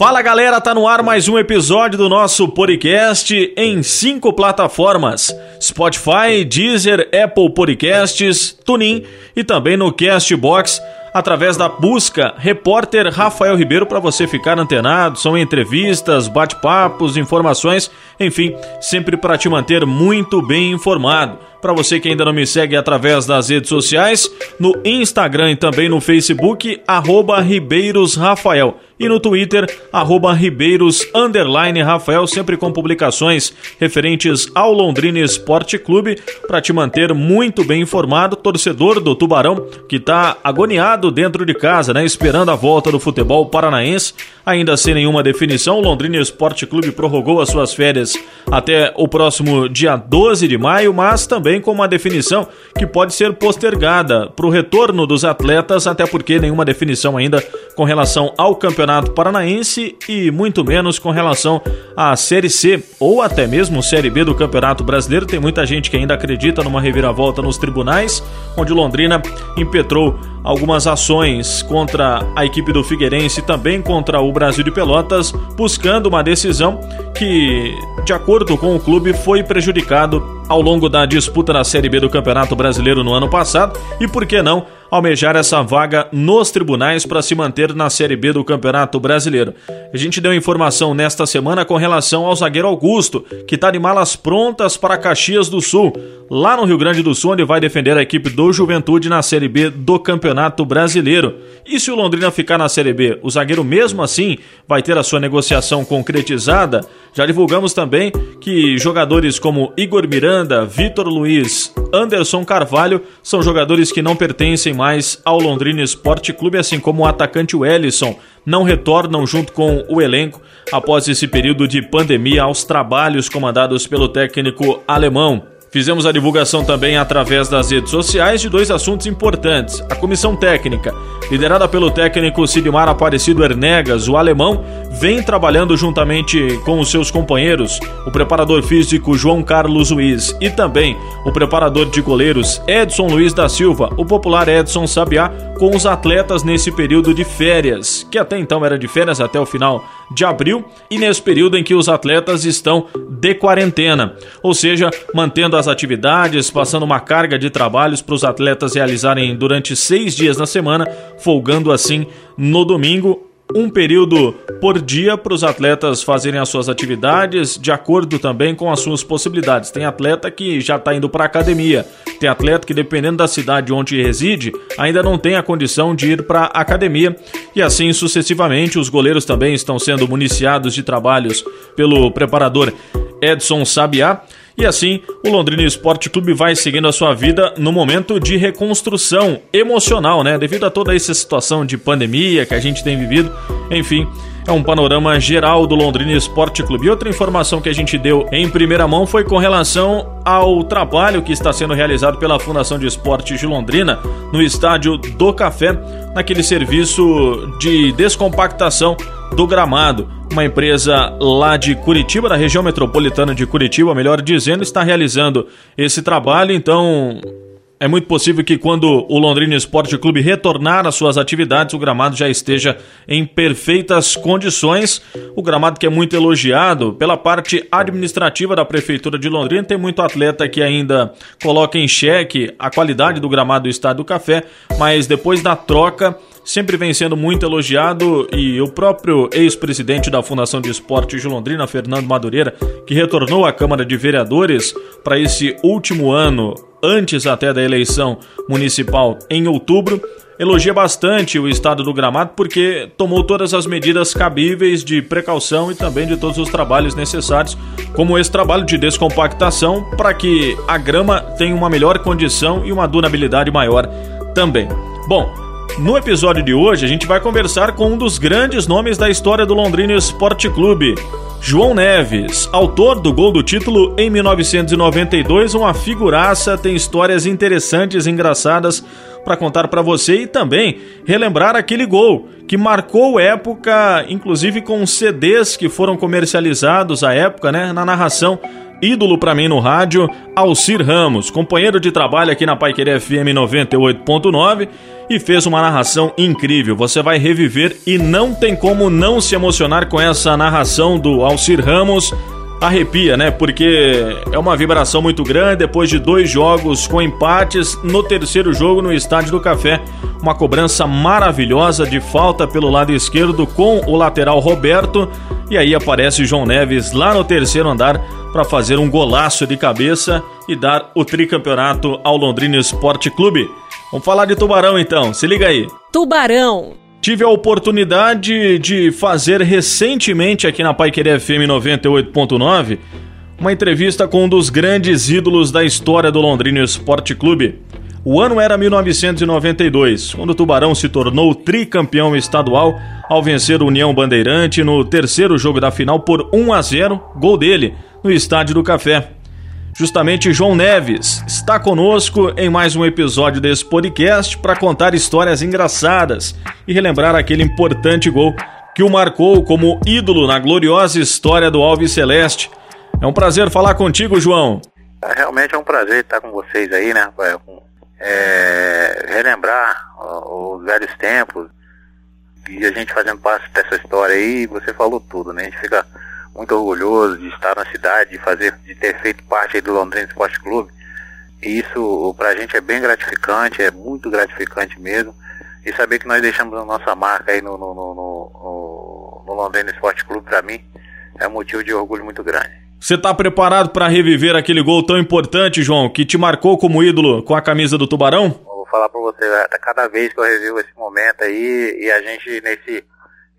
Fala galera, tá no ar mais um episódio do nosso podcast em cinco plataformas: Spotify, Deezer, Apple Podcasts, TuneIn e também no Castbox através da busca Repórter Rafael Ribeiro para você ficar antenado. São entrevistas, bate-papos, informações, enfim, sempre para te manter muito bem informado. Para você que ainda não me segue através das redes sociais, no Instagram e também no Facebook, arroba Ribeiros Rafael e no Twitter, arroba Ribeiros Rafael, sempre com publicações referentes ao Londrina Esporte Clube, para te manter muito bem informado, torcedor do Tubarão, que está agoniado dentro de casa, né? Esperando a volta do futebol paranaense, ainda sem nenhuma definição. O Londrina Esporte Clube prorrogou as suas férias até o próximo dia 12 de maio, mas também com uma definição que pode ser postergada para o retorno dos atletas, até porque nenhuma definição ainda com relação ao campeonato Campeonato Paranaense e muito menos com relação à Série C ou até mesmo Série B do Campeonato Brasileiro. Tem muita gente que ainda acredita numa reviravolta nos tribunais, onde Londrina impetrou algumas ações contra a equipe do Figueirense e também contra o Brasil de Pelotas, buscando uma decisão que, de acordo com o clube, foi prejudicado ao longo da disputa da Série B do Campeonato Brasileiro no ano passado e, por que não, almejar essa vaga nos tribunais para se manter na Série B do Campeonato Brasileiro. A gente deu informação nesta semana com relação ao zagueiro Augusto, que está de malas prontas para Caxias do Sul, lá no Rio Grande do Sul, onde vai defender a equipe do Juventude na Série B do Campeonato Brasileiro. E se o Londrina ficar na Série B, o zagueiro mesmo assim vai ter a sua negociação concretizada? Já divulgamos também que jogadores como Igor Miranda, Vitor Luiz, Anderson Carvalho são jogadores que não pertencem mais ao Londrina Esporte Clube, assim como o atacante Wellison, não retornam junto com o elenco após esse período de pandemia aos trabalhos comandados pelo técnico alemão. Fizemos a divulgação também através das redes sociais de dois assuntos importantes. A comissão técnica, liderada pelo técnico Sidmar Aparecido Ernegas, o alemão, vem trabalhando juntamente com os seus companheiros, o preparador físico João Carlos Luiz e também o preparador de goleiros Edson Luiz da Silva, o popular Edson Sabiá, com os atletas nesse período de férias, que até então era de férias até o final de abril, e nesse período em que os atletas estão de quarentena, ou seja, mantendo as atividades, passando uma carga de trabalhos para os atletas realizarem durante seis dias na semana, folgando assim no domingo um período por dia para os atletas fazerem as suas atividades de acordo também com as suas possibilidades. Tem atleta que já está indo para academia, tem atleta que dependendo da cidade onde reside ainda não tem a condição de ir para academia e assim sucessivamente. Os goleiros também estão sendo municiados de trabalhos pelo preparador Edson Sabiá. E assim, o Londrina Esporte Clube vai seguindo a sua vida no momento de reconstrução emocional, né? Devido a toda essa situação de pandemia que a gente tem vivido. Enfim, é um panorama geral do Londrina Esporte Clube. E outra informação que a gente deu em primeira mão foi com relação ao trabalho que está sendo realizado pela Fundação de Esportes de Londrina no estádio do Café, naquele serviço de descompactação do gramado. Uma empresa lá de Curitiba, da região metropolitana de Curitiba, melhor dizendo, está realizando esse trabalho. Então, é muito possível que quando o Londrina Esporte Clube retornar às suas atividades, o gramado já esteja em perfeitas condições. O gramado que é muito elogiado pela parte administrativa da Prefeitura de Londrina. Tem muito atleta que ainda coloca em xeque a qualidade do gramado do Estádio do Café, mas depois da troca sempre vem sendo muito elogiado e o próprio ex-presidente da Fundação de Esportes de Londrina, Fernando Madureira, que retornou à Câmara de Vereadores para esse último ano, antes até da eleição municipal em outubro, elogia bastante o estado do gramado porque tomou todas as medidas cabíveis de precaução e também de todos os trabalhos necessários, como esse trabalho de descompactação para que a grama tenha uma melhor condição e uma durabilidade maior também. Bom, no episódio de hoje, a gente vai conversar com um dos grandes nomes da história do Londrina Esporte Clube, João Neves, autor do gol do título em 1992, uma figuraça, tem histórias interessantes e engraçadas para contar para você e também relembrar aquele gol que marcou época, inclusive com CDs que foram comercializados à época, né, na narração ídolo para mim no rádio, Alcir Ramos, companheiro de trabalho aqui na Paiquerê FM 98.9 e fez uma narração incrível. Você vai reviver e não tem como não se emocionar com essa narração do Alcir Ramos arrepia, né? Porque é uma vibração muito grande depois de dois jogos com empates no terceiro jogo no Estádio do Café. Uma cobrança maravilhosa de falta pelo lado esquerdo com o lateral Roberto. E aí aparece João Neves lá no terceiro andar para fazer um golaço de cabeça e dar o tricampeonato ao Londrina Esporte Clube. Vamos falar de Tubarão então, se liga aí. Tubarão Tive a oportunidade de fazer recentemente aqui na Paiquerê FM 98.9 uma entrevista com um dos grandes ídolos da história do Londrina Esporte Clube. O ano era 1992, quando o Tubarão se tornou tricampeão estadual ao vencer o União Bandeirante no terceiro jogo da final por 1 a 0, gol dele, no Estádio do Café. Justamente João Neves está conosco em mais um episódio desse podcast para contar histórias engraçadas e relembrar aquele importante gol que o marcou como ídolo na gloriosa história do Alves Celeste. É um prazer falar contigo, João. É, realmente é um prazer estar com vocês aí, né? É, relembrar os velhos tempos e a gente fazendo parte dessa história aí, você falou tudo, né? A gente fica muito orgulhoso de estar na cidade, de fazer, de ter feito parte do Londrina Esporte Clube. E isso para a gente é bem gratificante, é muito gratificante mesmo. E saber que nós deixamos a nossa marca aí no, no, no, no, no Londrina Esporte Clube, para mim, é um motivo de orgulho muito grande. Você está preparado para reviver aquele gol tão importante, João, que te marcou como ídolo com a camisa do Tubarão? vou falar para você, cada vez que eu revivo esse momento aí, e a gente nesse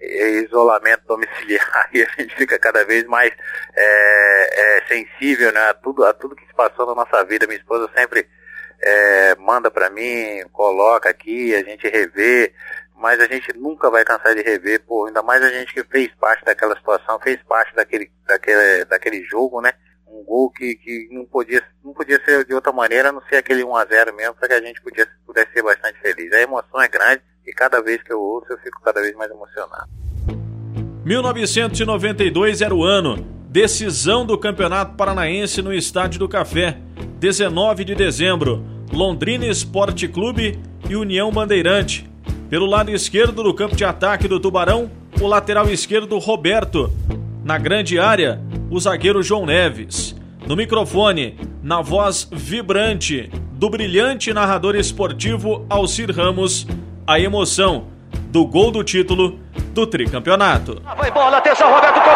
isolamento domiciliar e a gente fica cada vez mais é, é, sensível né, a, tudo, a tudo que se passou na nossa vida. Minha esposa sempre é, manda para mim, coloca aqui, a gente revê, mas a gente nunca vai cansar de rever, pô, ainda mais a gente que fez parte daquela situação, fez parte daquele, daquele, daquele jogo, né? Um gol que, que não, podia, não podia ser de outra maneira, a não ser aquele 1 a 0 mesmo, para que a gente podia, pudesse ser bastante feliz. A emoção é grande e cada vez que eu ouço eu fico cada vez mais emocionado. 1992 era o ano. Decisão do Campeonato Paranaense no Estádio do Café. 19 de dezembro. Londrina Esporte Clube e União Bandeirante. Pelo lado esquerdo do campo de ataque do Tubarão, o lateral esquerdo Roberto. Na grande área, o zagueiro João Neves. No microfone, na voz vibrante do brilhante narrador esportivo Alcir Ramos, a emoção do gol do título do tricampeonato. Vai bola, atenção, Roberto gol,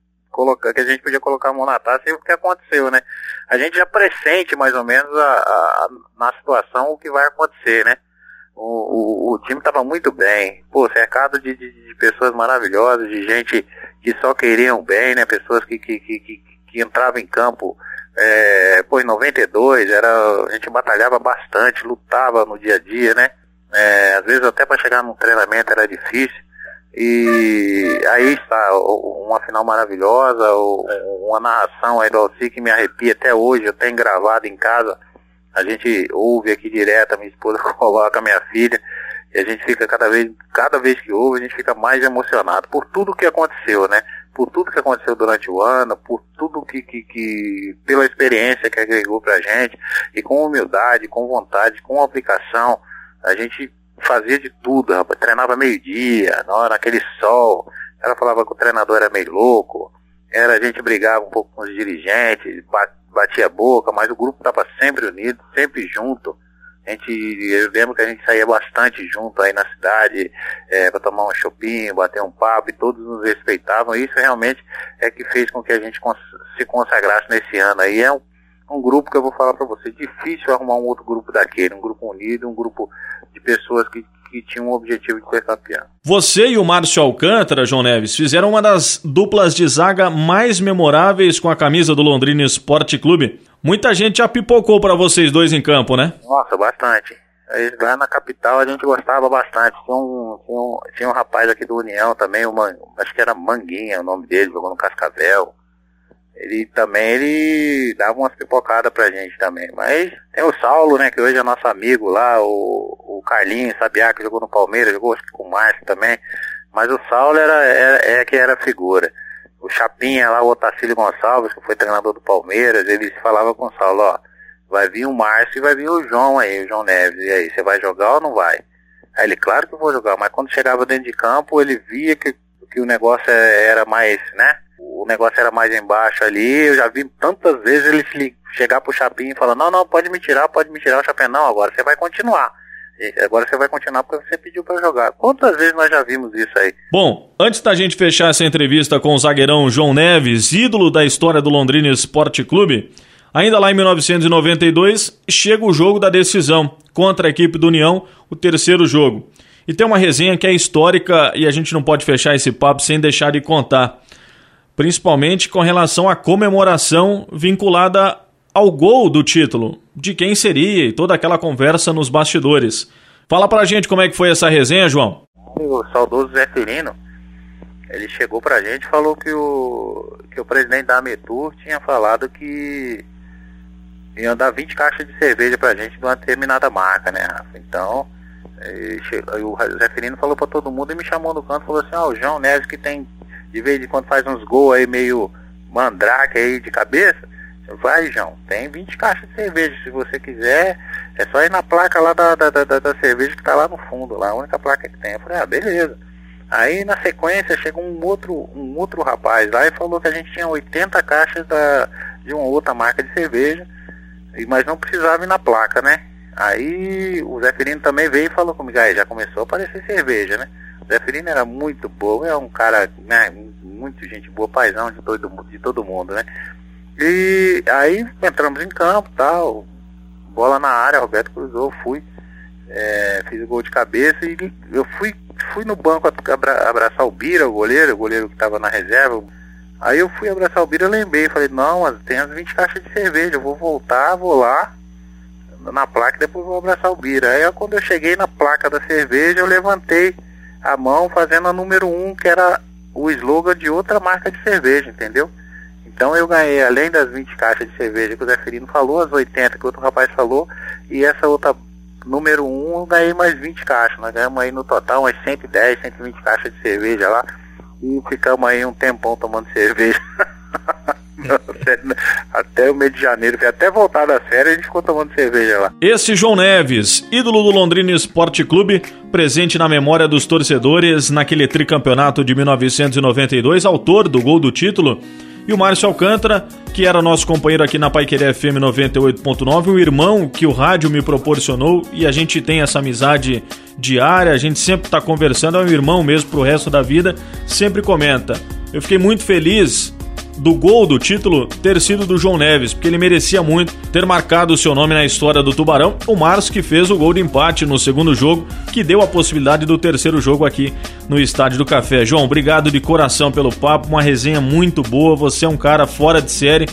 colocar, que a gente podia colocar a mão na taça e o que aconteceu, né? A gente já pressente mais ou menos a, a, na situação o que vai acontecer, né? O, o, o time estava muito bem, pô, cercado de, de, de, pessoas maravilhosas, de gente que só queriam bem, né? Pessoas que, que, que, que que entrava em campo, é, pô, em 92, era, a gente batalhava bastante, lutava no dia a dia, né? É, às vezes até para chegar num treinamento era difícil. E aí está uma final maravilhosa, uma narração aí do Alci que me arrepia até hoje, eu tenho gravado em casa. A gente ouve aqui direto, a minha esposa coloca a minha filha, e a gente fica cada vez, cada vez que ouve, a gente fica mais emocionado por tudo que aconteceu, né? por tudo que aconteceu durante o ano, por tudo que, que, que pela experiência que agregou pra gente, e com humildade, com vontade, com aplicação, a gente fazia de tudo, rapaz. Treinava meio-dia, naquele sol. Ela falava que o treinador era meio louco. Era, a gente brigava um pouco com os dirigentes, batia a boca, mas o grupo estava sempre unido, sempre junto. A gente, eu lembro que a gente saía bastante junto aí na cidade é, para tomar um shopping, bater um papo e todos nos respeitavam. Isso realmente é que fez com que a gente cons se consagrasse nesse ano aí. É um, um grupo que eu vou falar para você, difícil arrumar um outro grupo daquele, um grupo unido, um grupo de pessoas que, que tinham o objetivo de ser campeão. Você e o Márcio Alcântara, João Neves, fizeram uma das duplas de zaga mais memoráveis com a camisa do Londrina Esporte Clube. Muita gente já pipocou para vocês dois em campo, né? Nossa, bastante. Lá na capital a gente gostava bastante. Tinha um, tinha um, tinha um rapaz aqui do União também, uma, acho que era Manguinha o nome dele, jogou no Cascavel. Ele também ele dava umas pipocadas pra gente também. Mas tem o Saulo, né, que hoje é nosso amigo lá, o, o Carlinhos Sabiá, que jogou no Palmeiras, jogou com o Márcio também. Mas o Saulo era, era, é que era figura o Chapinha lá, o Otacílio Gonçalves, que foi treinador do Palmeiras, ele falava com o Saulo, ó, vai vir o Márcio e vai vir o João aí, o João Neves, e aí, você vai jogar ou não vai? Aí ele, claro que eu vou jogar, mas quando chegava dentro de campo, ele via que, que o negócio era mais, né, o negócio era mais embaixo ali, eu já vi tantas vezes ele chegar pro Chapinha e falar, não, não, pode me tirar, pode me tirar, o Chapinha, não, agora você vai continuar. Agora você vai continuar porque você pediu para jogar. Quantas vezes nós já vimos isso aí? Bom, antes da gente fechar essa entrevista com o zagueirão João Neves, ídolo da história do Londrina Esporte Clube, ainda lá em 1992 chega o jogo da decisão contra a equipe do União, o terceiro jogo. E tem uma resenha que é histórica e a gente não pode fechar esse papo sem deixar de contar. Principalmente com relação à comemoração vinculada ao gol do título, de quem seria e toda aquela conversa nos bastidores. Fala pra gente como é que foi essa resenha, João. O saudoso Zé Firino, ele chegou pra gente e falou que o, que o presidente da Ametur tinha falado que ia dar 20 caixas de cerveja pra gente de uma determinada marca, né? Então, o Zé Firino falou pra todo mundo e me chamou no canto e falou assim, ó, oh, o João Neves que tem, de vez em quando faz uns gols aí meio mandrake aí de cabeça, Vai, João, tem 20 caixas de cerveja. Se você quiser, é só ir na placa lá da, da, da, da cerveja que tá lá no fundo, lá, a única placa que tem. Eu falei, ah, beleza. Aí na sequência chegou um outro, um outro rapaz lá e falou que a gente tinha 80 caixas da, de uma outra marca de cerveja, mas não precisava ir na placa, né? Aí o Zé Firino também veio e falou comigo, aí já começou a aparecer cerveja, né? O Zé Firino era muito bom, é um cara, né, muito gente boa, paizão de todo, de todo mundo, né? E aí entramos em campo, tal, bola na área, Roberto cruzou, fui, é, fiz o gol de cabeça e eu fui, fui no banco abra, abraçar o Bira, o goleiro, o goleiro que estava na reserva. Aí eu fui abraçar o Bira, lembrei, falei, não, tem as 20 caixas de cerveja, eu vou voltar, vou lá na placa e depois vou abraçar o Bira. Aí quando eu cheguei na placa da cerveja, eu levantei a mão fazendo a número 1, um, que era o slogan de outra marca de cerveja, entendeu? Então eu ganhei, além das 20 caixas de cerveja que o Zé Ferino falou, as 80 que o outro rapaz falou, e essa outra número 1 eu ganhei mais 20 caixas. Nós ganhamos aí no total umas 110, 120 caixas de cerveja lá. E ficamos aí um tempão tomando cerveja. até o mês de janeiro, até voltar da férias, a gente ficou tomando cerveja lá. Esse João Neves, ídolo do Londrina Esporte Clube, presente na memória dos torcedores naquele tricampeonato de 1992, autor do gol do título e o Márcio Alcântara, que era nosso companheiro aqui na Paiquerê FM 98.9, o irmão que o rádio me proporcionou e a gente tem essa amizade diária, a gente sempre está conversando, é um irmão mesmo pro resto da vida, sempre comenta. Eu fiquei muito feliz do gol do título ter sido do João Neves, porque ele merecia muito ter marcado o seu nome na história do Tubarão. O Márcio que fez o gol de empate no segundo jogo, que deu a possibilidade do terceiro jogo aqui no Estádio do Café. João, obrigado de coração pelo papo, uma resenha muito boa. Você é um cara fora de série,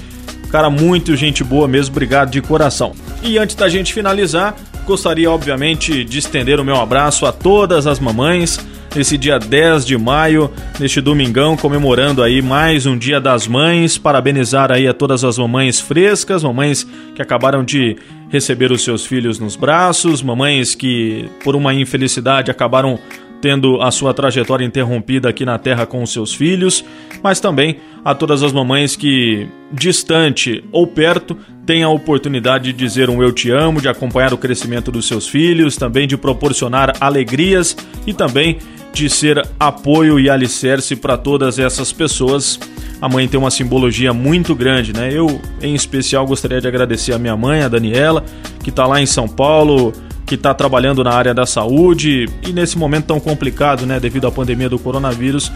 cara muito gente boa mesmo. Obrigado de coração. E antes da gente finalizar, gostaria obviamente de estender o meu abraço a todas as mamães nesse dia 10 de maio, neste domingão, comemorando aí mais um Dia das Mães, parabenizar aí a todas as mamães frescas, mamães que acabaram de receber os seus filhos nos braços, mamães que por uma infelicidade acabaram tendo a sua trajetória interrompida aqui na Terra com os seus filhos, mas também a todas as mamães que, distante ou perto, têm a oportunidade de dizer um eu te amo, de acompanhar o crescimento dos seus filhos, também de proporcionar alegrias e também de ser apoio e alicerce para todas essas pessoas. A mãe tem uma simbologia muito grande, né? Eu, em especial, gostaria de agradecer a minha mãe, a Daniela, que está lá em São Paulo, que está trabalhando na área da saúde e nesse momento tão complicado, né, devido à pandemia do coronavírus,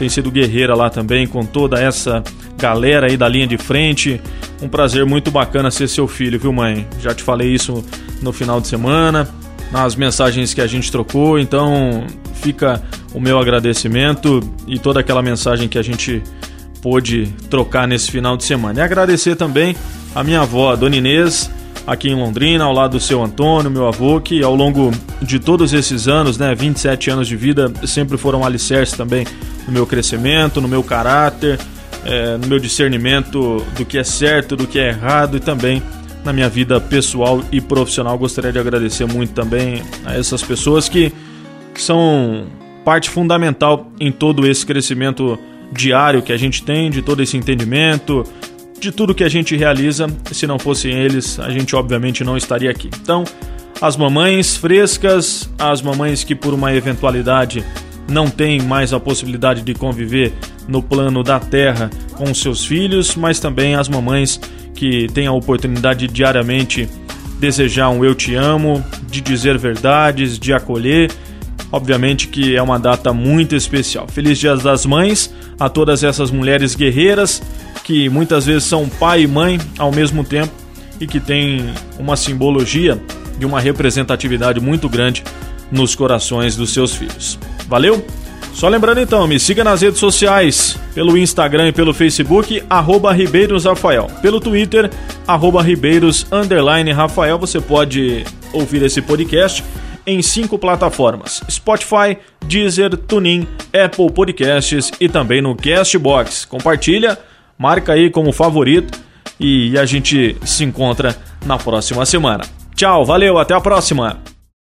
tem sido guerreira lá também com toda essa galera aí da linha de frente. Um prazer muito bacana ser seu filho, viu, mãe? Já te falei isso no final de semana, nas mensagens que a gente trocou, então fica o meu agradecimento e toda aquela mensagem que a gente pôde trocar nesse final de semana. E agradecer também a minha avó, a Dona Inês, aqui em Londrina, ao lado do seu Antônio, meu avô, que ao longo de todos esses anos, né, 27 anos de vida, sempre foram alicerces também no meu crescimento, no meu caráter, é, no meu discernimento do que é certo, do que é errado e também na minha vida pessoal e profissional. Gostaria de agradecer muito também a essas pessoas que são parte fundamental em todo esse crescimento diário que a gente tem, de todo esse entendimento, de tudo que a gente realiza. Se não fossem eles, a gente obviamente não estaria aqui. Então, as mamães frescas, as mamães que por uma eventualidade não têm mais a possibilidade de conviver no plano da terra com seus filhos, mas também as mamães que têm a oportunidade de diariamente desejar um eu te amo, de dizer verdades, de acolher. Obviamente que é uma data muito especial. Feliz Dia das Mães a todas essas mulheres guerreiras que muitas vezes são pai e mãe ao mesmo tempo e que têm uma simbologia de uma representatividade muito grande nos corações dos seus filhos. Valeu? Só lembrando então, me siga nas redes sociais, pelo Instagram e pelo Facebook, arroba Ribeiros Rafael. Pelo Twitter, arroba Ribeiros Rafael. Você pode ouvir esse podcast em cinco plataformas: Spotify, Deezer, TuneIn, Apple Podcasts e também no Castbox. Compartilha marca aí como favorito e a gente se encontra na próxima semana. Tchau, valeu, até a próxima!